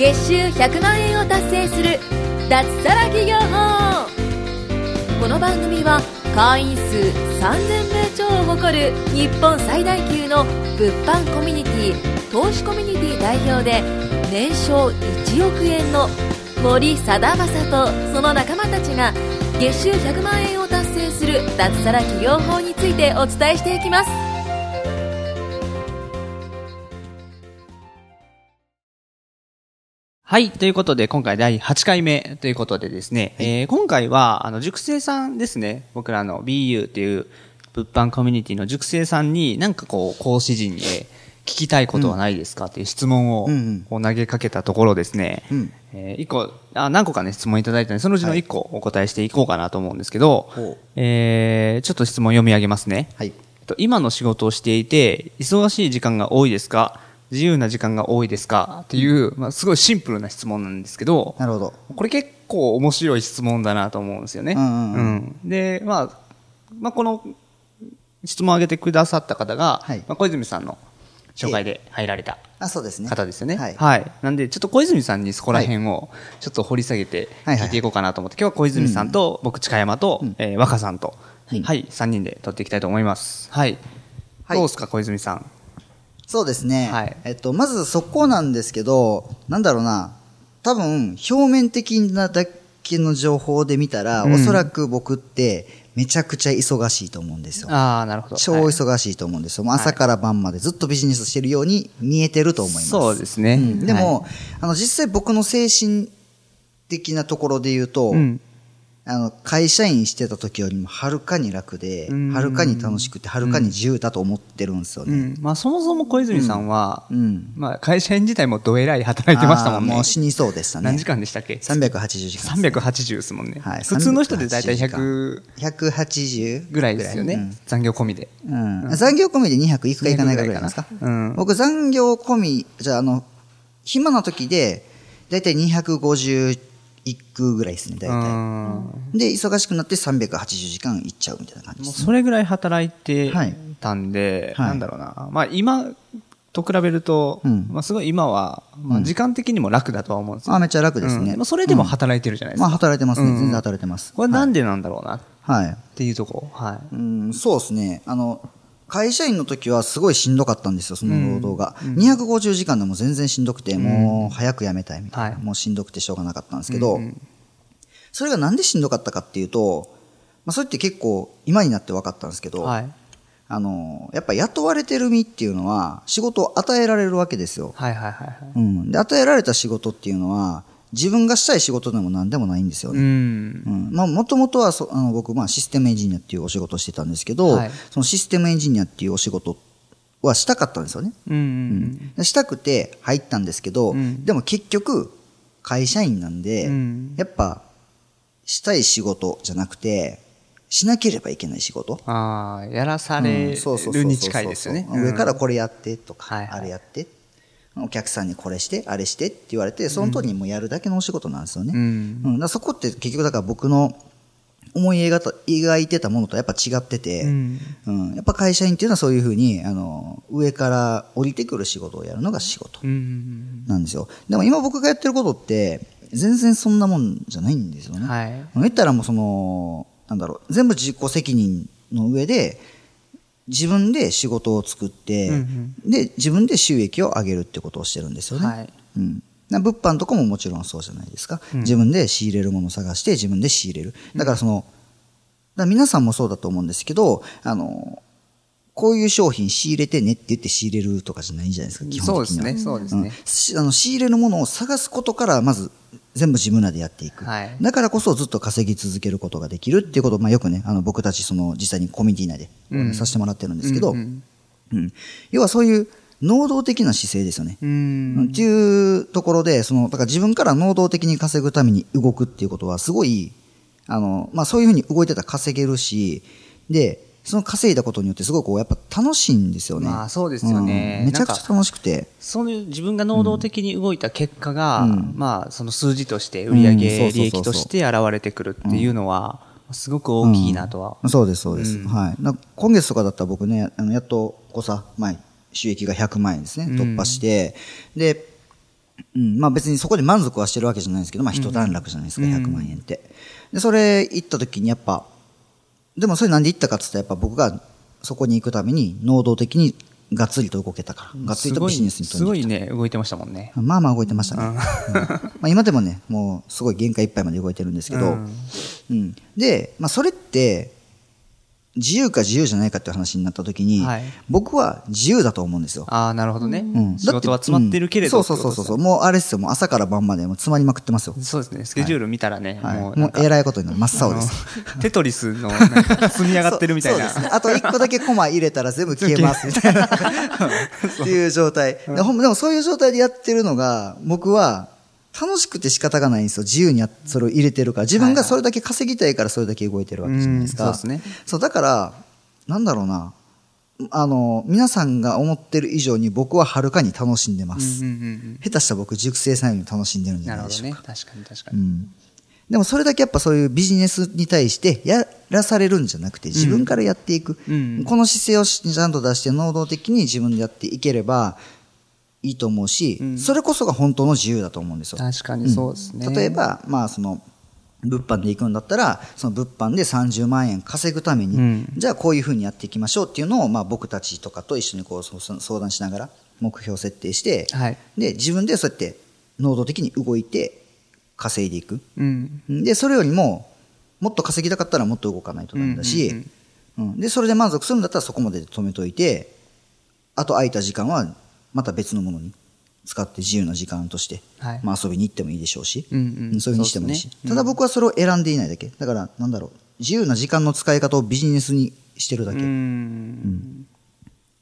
月収100万円を達成する脱サラ企業法。この番組は会員数3000名超を誇る日本最大級の物販コミュニティ投資コミュニティ代表で年商1億円の森貞正とその仲間たちが月収100万円を達成する脱サラ企業法についてお伝えしていきます。はい。ということで、今回第8回目ということでですね、えー今回は、あの、塾生さんですね。僕らの BU っていう物販コミュニティの塾生さんに、なんかこう、講師陣で聞きたいことはないですか？っていう質問を投げかけたところですね、うんえー一個、あ、何個かね、質問いただいたので、そのうちの一個お答えしていこうかなと思うんですけど、ほうえーちょっと質問読み上げますね。はい。えっと今の仕事をしていて、忙しい時間が多いですか？自由な時間が多いですか？っていう、まあ、すごいシンプルな質問なんですけど、なるほど。これ結構面白い質問だなと思うんですよね。うんうんうんうんで、まあ、まあ、この質問を挙げてくださった方が、はいまあ、小泉さんの紹介で入られたあ、そうですね。方ですよね。はい。なんで、ちょっと小泉さんにそこら辺をちょっと掘り下げてはいはい聞いていこうかなと思って、今日は小泉さんと、僕、近山と、うんえー若さんと、は、はいい3人で撮っていきたいと思います。はい。はいどうですか、小泉さん？そうですね。はいえっと、まずそこなんですけど、なんだろうな。多分、表面的なだけの情報で見たら、うんおそらく僕ってめちゃくちゃ忙しいと思うんですよ。ああ、なるほど。超はい忙しいと思うんですよ。もう朝から晩までずっとビジネスしてるように見えてると思います。そうですね。うんでも、はいあの、実際僕の精神的なところで言うと、うんあの、会社員してた時よりもはるかに楽でうん、はるかに楽しくて、はるかに自由だと思ってるんですよね。うん。まあ、そもそも小泉さんは、うん。まあ、会社員自体もどえらい働いてましたもんね。もう死にそうでしたね。何時間でしたっけ？380時間ね。380ですもんね。はい普通の人で大体100 180ぐらいですよね。残業込みで。うん。うん残業込みで200いくかいかないかぐらいなんですか200ぐらいかなうん僕残業込み、じゃああの、暇な時で、だいたい250いくぐらいですね、だいたうんい。で、忙しくなって380時間いっちゃうみたいな感じですね。それぐらい働いてはいたんで、はいなんだろうな。まあ今と比べると、うんまあすごい今は、まあ時間的にも楽だとは思うんですよ。あ、めっちゃ楽ですね。うんまあそれでも働いてるじゃないですか。まあ働いてますね。うん全然働いてます。これなんでなんだろうなっはい。ていうとこ。はい。うん、そうですね。あの、会社員の時はすごいしんどかったんですよ、その労働が。250時間でも全然しんどくて、もう早く辞めたいみたいな。はいもうしんどくてしょうがなかったんですけど、うんうんそれがなんでしんどかったかっていうと、まあ、それって結構今になって分かったんですけど、はい。あの、やっぱ雇われてる身っていうのは仕事を与えられるわけですよ。はいはいはいはい。うん。で、与えられた仕事っていうのは、自分がしたい仕事でも何でもないんですようね。ん。うんまあ、もともとはそあの僕、まあ、システムエンジニアっていうお仕事をしてたんですけど、はいそのシステムエンジニアっていうお仕事はしたかったんですよね。うんうんでしたくて入ったんですけど、うんでも結局、会社員なんで、うんやっぱ、したい仕事じゃなくて、しなければいけない仕事。ああ、やらさうんれそうそうそうそうるに近いですよね。上からこれやってとか、はいはいあれやって、お客さんにこれして、あれしてって言われて、その通りにもうやるだけのお仕事なんですよね。うん。うん。そこって結局だから僕の思い描いた描いてたものとやっぱ違ってて、うん。うん。やっぱ会社員っていうのはそういうふうに、あの、上から降りてくる仕事をやるのが仕事なんですよ。でも今僕がやってることって、全然そんなもんじゃないんですよね。はい。言ったらもうその、なんだろう、全部自己責任の上で、自分で仕事を作って、うんで、自分で収益を上げるってことをしてるんですよね。はいうん。な物販とかももちろんそうじゃないですか。自分で仕入れるものを探して自分で仕入れる。だからその、だ皆さんもそうだと思うんですけど、あの、こういう商品仕入れてねって言って仕入れるとかじゃないじゃないですか、基本的には。そうですねそうですねんしあの仕入れるものを探すことから、まず全部自分らでやっていく。はいだからこそずっと稼ぎ続けることができるっていうことを、まあよくね、あの僕たちその実際にコミュニティ内で、うんさせてもらってるんですけど、ううんん要はそういう能動的な姿勢ですよね。うん。っていうところで、その、だから自分から能動的に稼ぐために動くっていうことは、すごい、あの、まあそういうふうに動いてたら稼げるし、で、その稼いだことによってすごいこう、やっぱ楽しいんですよね。まあそうですよねうんめちゃくちゃ楽しくて。そういう自分が能動的に動いた結果が、うんまあその数字として売上利益として現れてくるっていうのは、すごく大きいなとは。そうです、そうです。うんはい。な今月とかだったら僕ね、あのやっと、こうさ、前、収益が100万円ですね、うん突破して、で、うん、まあ別にそこで満足はしてるわけじゃないんですけど、まあ一段落じゃないですか、100万円って。で、それ行った時にやっぱ、でもそれなんで行ったかって言ったらやっぱ僕がそこに行くために能動的にがっつりと動けたから、がっつりとビジネスにすごい。ね、動いてましたもんね。まあまあ動いてましたね。うんまあ今でもね、もうすごい限界いっぱいまで動いてるんですけど、うんうんで、まあそれって、自由か自由じゃないかっていう話になった時に、はい僕は自由だと思うんですよ。ああ、なるほどね。うん仕事は詰まってるけれど、うんそうそうそうそう。もうあれですよ。もう朝から晩までもう詰まりまくってますよ。そうですね。スケジュール見たらね、はい。もうなんかもうえらいことになる。真っ青です。テトリスの積み上がってるみたいな。そうですね。あと一個だけコマ入れたら全部消えます みたいな。っていう状態。でもそういう状態でやってるのが、僕は楽しくて仕方がないんですよ。自由にやそれを入れてるから。自分がそれだけ稼ぎたいからそれだけ動いてるわけじゃないですか。うんそうですね。そう、だから、なんだろうな。あの、皆さんが思ってる以上に僕ははるかに楽しんでます。うんうんうん下手したら僕、熟成さんより楽しんでるんじゃなるほどないでしょうか。。ね確かに確かに。うん。でもそれだけやっぱそういうビジネスに対してやらされるんじゃなくて自分からやっていく。うんこの姿勢をしちゃんと出して能動的に自分でやっていければいいと思うし、うんそれこそが本当の自由だと思うんですよ。確かにそうですね。例え、ば、まあその、物販で行くんだったら、その物販で30万円稼ぐために、うんじゃあこういうふうにやっていきましょうっていうのを、まあ僕たちとかと一緒にこう相談しながら目標設定して、はい。で、自分でそうやって能動的に動いて稼いでいく。うん。で、それよりも、もっと稼ぎたかったらもっと動かないとダメだし、うんうんうんで、それで満足するんだったらそこまでで止めといて、あと空いた時間はまた別のものに使って自由な時間として、はいまあ遊びに行ってもいいでしょうし、うんうんそういうふうにしてもいいし、ねただ僕はそれを選んでいないだけ。だから、なんだろう、自由な時間の使い方をビジネスにしてるだけ。うん。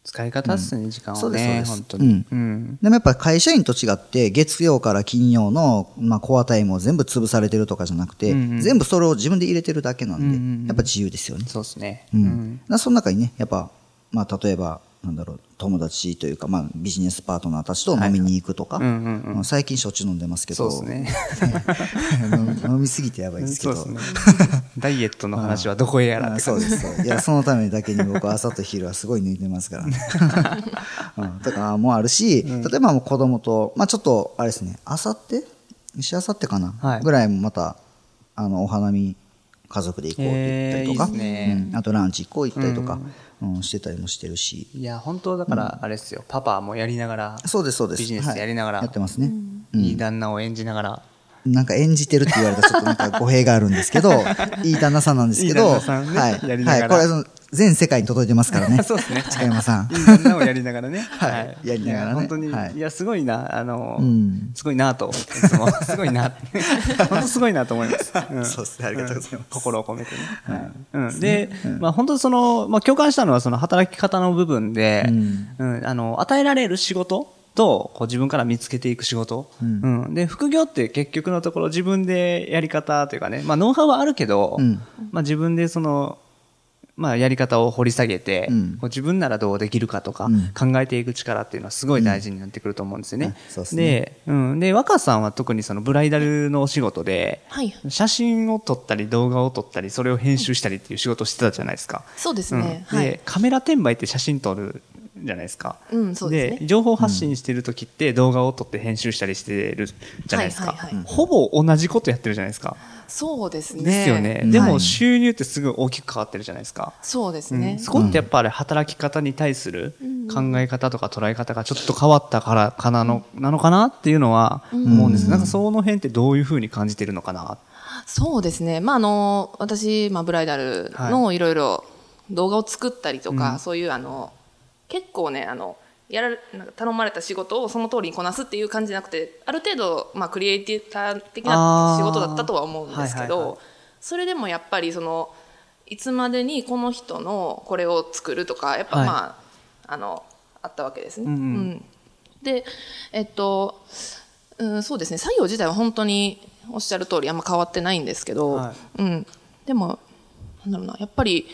使い方っすね、時間そうをね、そうです本当に。うんうん。でもやっぱ会社員と違って、月曜から金曜の、まあ、コアタイムを全部潰されてるとかじゃなくて、うんうん全部それを自分で入れてるだけなんで、うんうんうんやっぱ自由ですよね。そうですね。うん。その中にね、やっぱ、まあ、例えば、なんだろう、友達というか、まあ、ビジネスパートナーたちと飲みに行くとか、最近しょっちゅう飲んでますけど、そうですね。飲飲みすぎてやばいですけど。ね。ダイエットの話はどこへやらってそうです。いや、そのためだけに僕は朝と昼はすごい抜いてますからね。うん、とかもあるし、例えばもう子供と、まあちょっと、あれですね、あさって？しあさってかな、はいぐらいもまた、あの、お花見、家族で行こうって言ったりとか、えーねうんあとランチ行こう行ったりとか、うんしてたりもしてるし。いや、本当だから、あれですよ。パパもやりながら、そうです、そうです。ビジネスやりながらはいやってますね。いい旦那を演じながら、なんか演じてるって言われたらちょっとなんか語弊があるんですけど、いい旦那さんなんですけど、いい旦那さんねはい。やりながらはい。これはその全世界に届いてますからね。そうですね。近山さん。いい旦那を やりながらね。はい。やりながらね。い。や本当に、はいいや、すごいな、あの、うん。すごいなと、いつも、すごいな、本当すごいなと思います。ん。そうですねありがとうございます。ん。心を込めてね。はい。うん、で、まあ本当その、まあ共感したのはその働き方の部分で、うん。うん。あの、与えられる仕事と、こう自分から見つけていく仕事、うん。うん。で、副業って結局のところ自分でやり方というかね、まあノウハウはあるけど、うん。まあ自分でその、まあ、やり方を掘り下げて、うんこう自分ならどうできるかとか、うん考えていく力っていうのはすごい大事になってくると思うんですよね。うんそうですねで、うん。で、若さんは特にそのブライダルのお仕事で、はい写真を撮ったり動画を撮ったり、それを編集したりっていう仕事をしてたじゃないですか。そうですうんね。で、はい。カメラ転売って写真撮るじゃないですか。うんそうですね情報発信してる時って動画を撮って編集したりしてるじゃないですか。ほぼ同じことやってるじゃないですか。そうですね。ですよね。うんでもはい収入ってすごい大きく変わってるじゃないですか。そうですね。そこってやっぱり働き方に対する考え方とか捉え方がちょっと変わったからかなの、なのかなっていうのは思うんです。なんかその辺ってどういうふうに感じてるのかな。そうですね。まあ、あの、私、まあ、ブライダルのいろいろ動画を作ったりとか、うんそういう、あの、結構ね、あの、やられなんか頼まれた仕事をその通りにこなすっていう感じじゃなくて、ある程度、まあ、クリエイティター的な仕事だったとは思うんですけあーはいはいはい。ど、それでもやっぱり、その、いつまでにこの人のこれを作るとか、やっぱはい。まあ、あの、あったわけですね。うんうん。うん。で、えっと、うん、そうですね、作業自体は本当におっしゃる通りあんま変わってないんですけど、はうん、でも、なんだろうな、やっぱり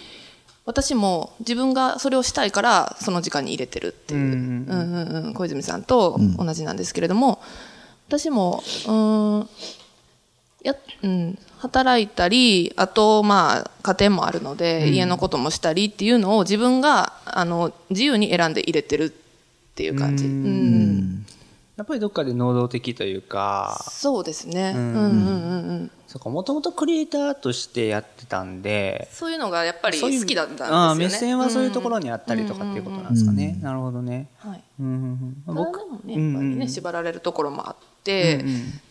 私も自分がそれをしたいからその時間に入れてるっていう、うんうんうん。うん小泉さんと同じなんですけれども、私も、うん、や、うん、働いたり、あと、まあ、家庭もあるので、家のこともしたりっていうのを自分が、あの、自由に選んで入れてるっていう感じ。うん。うんやっぱりどっかで能動的というか、そうですね。ううんんうんうんうん。そこもともとクリエイターとしてやってたんで、そういうのがやっぱり好きだったんですよね。目線はそういうところにあったりとかっていうことなんですかね。なるほどね。うん。はい。うんうんうん、僕もね、やっぱりね、縛られるところもあって、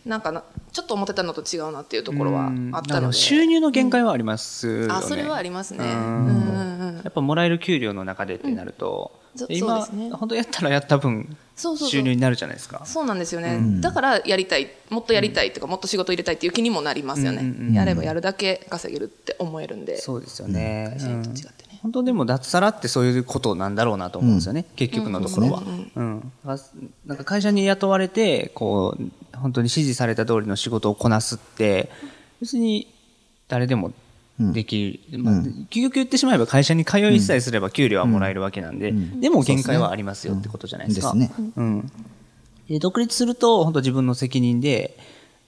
なんかな、ちょっと思ってたのと違うなっていうところはあったので。収入の限界はありますよね。あ、それはありますね。ううんんうんうん。やっぱもらえる給料の中でってなると、うん。そ今、ね。本当やったらやった分収入になるじゃないですか。そうなんですよね、だからやりたいもっとやりたいとか、もっと仕事入れたいっていう気にもなりますよね、うんうんうんやればやるだけ稼げるって思えるんで。そうですよね。会社員と違ってねうん本当でも脱サラってそういうことなんだろうなと思うんですよね、結局のところは。うん。なん。か会社に雇われてこう本当に指示された通りの仕事をこなすって別に誰でもできる、まあ、究極言ってしまえば会社に通いさえすれば給料はもらえるわけなんで、でも限界はありますよってことじゃないですか。ですね。うん、で独立すると本当自分の責任で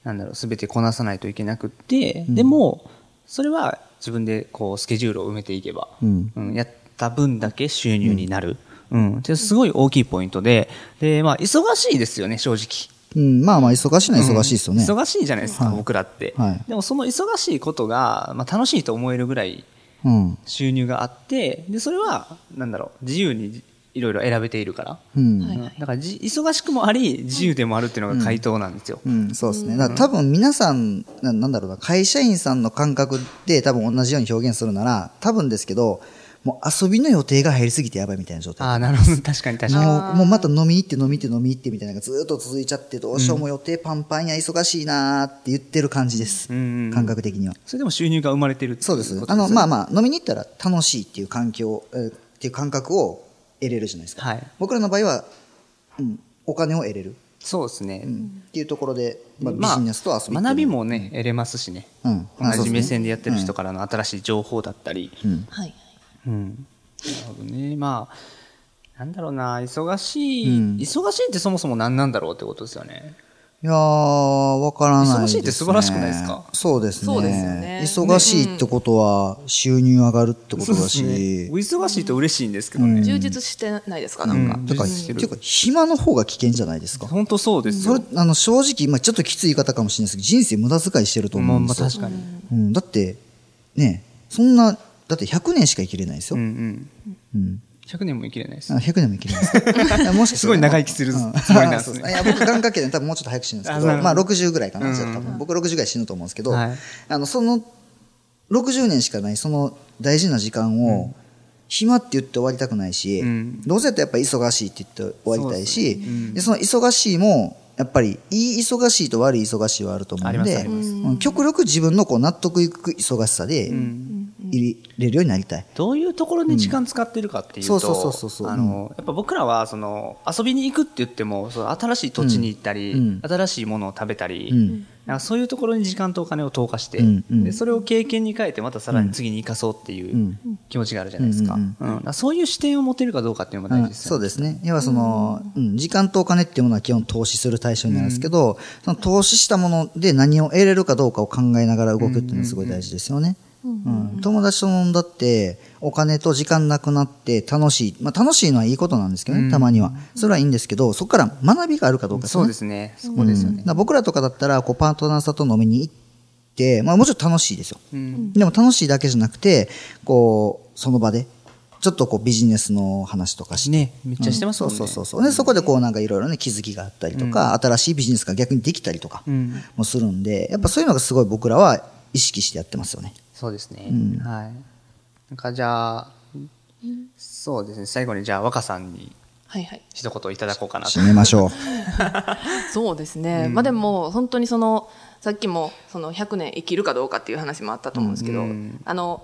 なんだろう全てこなさないといけなくって、でもそれは自分でこうスケジュールを埋めていけば、うん。うんやった分だけ収入になる、うん。ですごい大きいポイントでで、まあ、忙しいですよね正直。うん、まあまあ、忙しいのは忙しいですよね。忙しいじゃないですか、はい。僕らって、はい。でもその忙しいことが、まあ、楽しいと思えるぐらいうん。収入があってでそれはなんだろう自由にいろいろ選べているから、うん。だからじ忙しくもあり自由でもあるっていうのが回答なんですよ、うん、そうですね。だから多分皆さん、ななんだろうな、会社員さんの感覚で多分同じように表現するなら、多分ですけど、もう遊びの予定が入りすぎてやばいみたいな状態。ああなるほど確かに確かにもう、もうまた飲み行って飲み行って飲み行ってみたいなのがずっと続いちゃって、どうしようも予定パンパンや忙しいなーって言ってる感じです。うんうんうん感覚的には。それでも収入が生まれてるっていそうです。あの、まああまあ、飲みに行ったら楽しいっていう環境、えーっていう感覚を得れるじゃないですか。はい。僕らの場合は、うん、お金を得れる。そうですね、うん。っていうところで、まあ、ビまあジネスと遊びっていうの。は学びもね得れますしね、うん。同じ目線でやってる人からの新しい情報だったり、うん。はい。うん。なるほどね。まあなんだろうな。忙しい、うん。忙しいってそもそも何なんだろうってことですよねいやー、わからないです、ね。忙しいって素晴らしくないですか？そうですね。そうですよね忙しいってことは収入上がるってことだし。そうですねお忙しいと嬉しいんですけどね、充実してないですか？なんか、うんてか、ていうか、暇の方が危険じゃないですか。本当そうですよそれ、あの、正直、まあちょっときつい言い方かもしれないですけど、人生無駄遣いしてるとまあ思うんですよ。まあ確かに、うん、だって、ね、そんな、だって100年しか生きれないですよ。うんうんうん。100年も生きれないです。あ100年も生きれないです。もしかすごい長生きするつもりなんですね。いや、僕、願掛けで多分もうちょっと早く死ぬんですけど、まあ60ぐらいかな、多分。僕60ぐらい死ぬと思うんですけど、はい。あの、その、60年しかないその大事な時間を、暇って言って終わりたくないし、うん。どうせやったらやっぱり忙しいって言って終わりたいし、でその忙しいも、やっぱり、いい忙しいと悪い忙しいはあると思うんで、極力自分のこう納得いく忙しさで入れるようになりたい。どういうところに時間使ってるかっていうと、そうそうそうそうあの、やっぱ僕らは、その、遊びに行くって言っても、その新しい土地に行ったり、うん。新しいものを食べたり、うん。なんかそういうところに時間とお金を投下して、でそれを経験に変えて、またさらに次に生かそうっていううん。気持ちがあるじゃないですか。うん。そういう視点を持てるかどうかっていうのも大事ですよね。そうですね。要はその、うん、時間とお金っていうものは基本投資する対象になるんですけど、その投資したもので何を得れるかどうかを考えながら動くっていうのはすごい大事ですよね。うん、友達と飲んだって、お金と時間なくなって楽しい。まあ楽しいのはいいことなんですけどね、たまには。それはいいんですけど、そこから学びがあるかどうかね。そうですね。そこですよね僕らとかだったら、こう、パートナーさんと飲みに行って、まあもちろん楽しいですよ。うんでも楽しいだけじゃなくて、こう、その場で、ちょっとこうビジネスの話とかして。ね、めっちゃしてますもんね。そうそうそうそう。で、そこでこうなんかいろいろね、気づきがあったりとか、新しいビジネスが逆にできたりとかうんもするんで、やっぱそういうのがすごい僕らは意識してやってますよね。そうですね。うんはい。なんかじゃあ、そうですね。最後にじゃあ若さんにはいはい一言いただこうかなと締。めましょう。そうですね、まあでも本当にそのさっきもその100年生きるかどうかっていう話もあったと思うんですけど、うんあの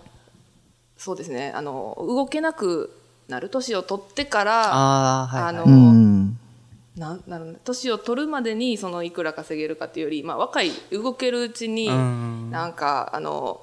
そうですねあの動けなくなる年を取ってからああ、はい、はい。あのうん。ななる年を取るまでにそのいくら稼げるかっていうより、まあ、若い動けるうちにうんなんかあの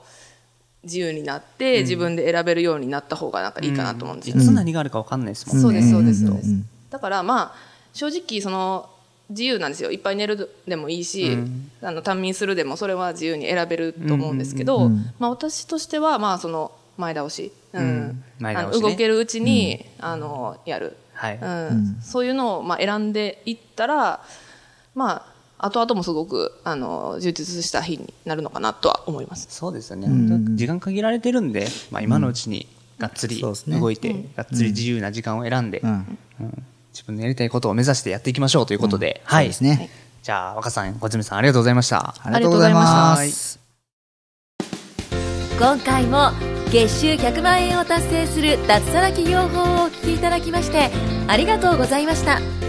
自由になって自分で選べるようになった方がなんかいいかなと思うんですよ、いつ何があるか分かんないですもんね。そうですそうです。そうですうん。だからまあ正直その自由なんですよ。いっぱい寝るでもいいし、うん。あの短眠するでもそれは自由に選べると思うんですけど、まあ、私としてはまあその前倒し。うん。うん。前あ倒しね。の動けるうちに、あの、やる。はい。うん。そういうのを、まあ、選んでいったら、まあ、後々もすごく、あの、充実した日になるのかなとは思います。そうですよね。本当時間限られてるんで、まあ今のうちにがっつり動いて、がっつり自由な時間を選んで、うんうん自分のやりたいことを目指してやっていきましょうということで、はい。そうですね。じゃあ、若さん、小泉さん、ありがとうございました。ありがとうございます。今回も月収100万円を達成する脱サラ企業法をお聞きいただきましてありがとうございました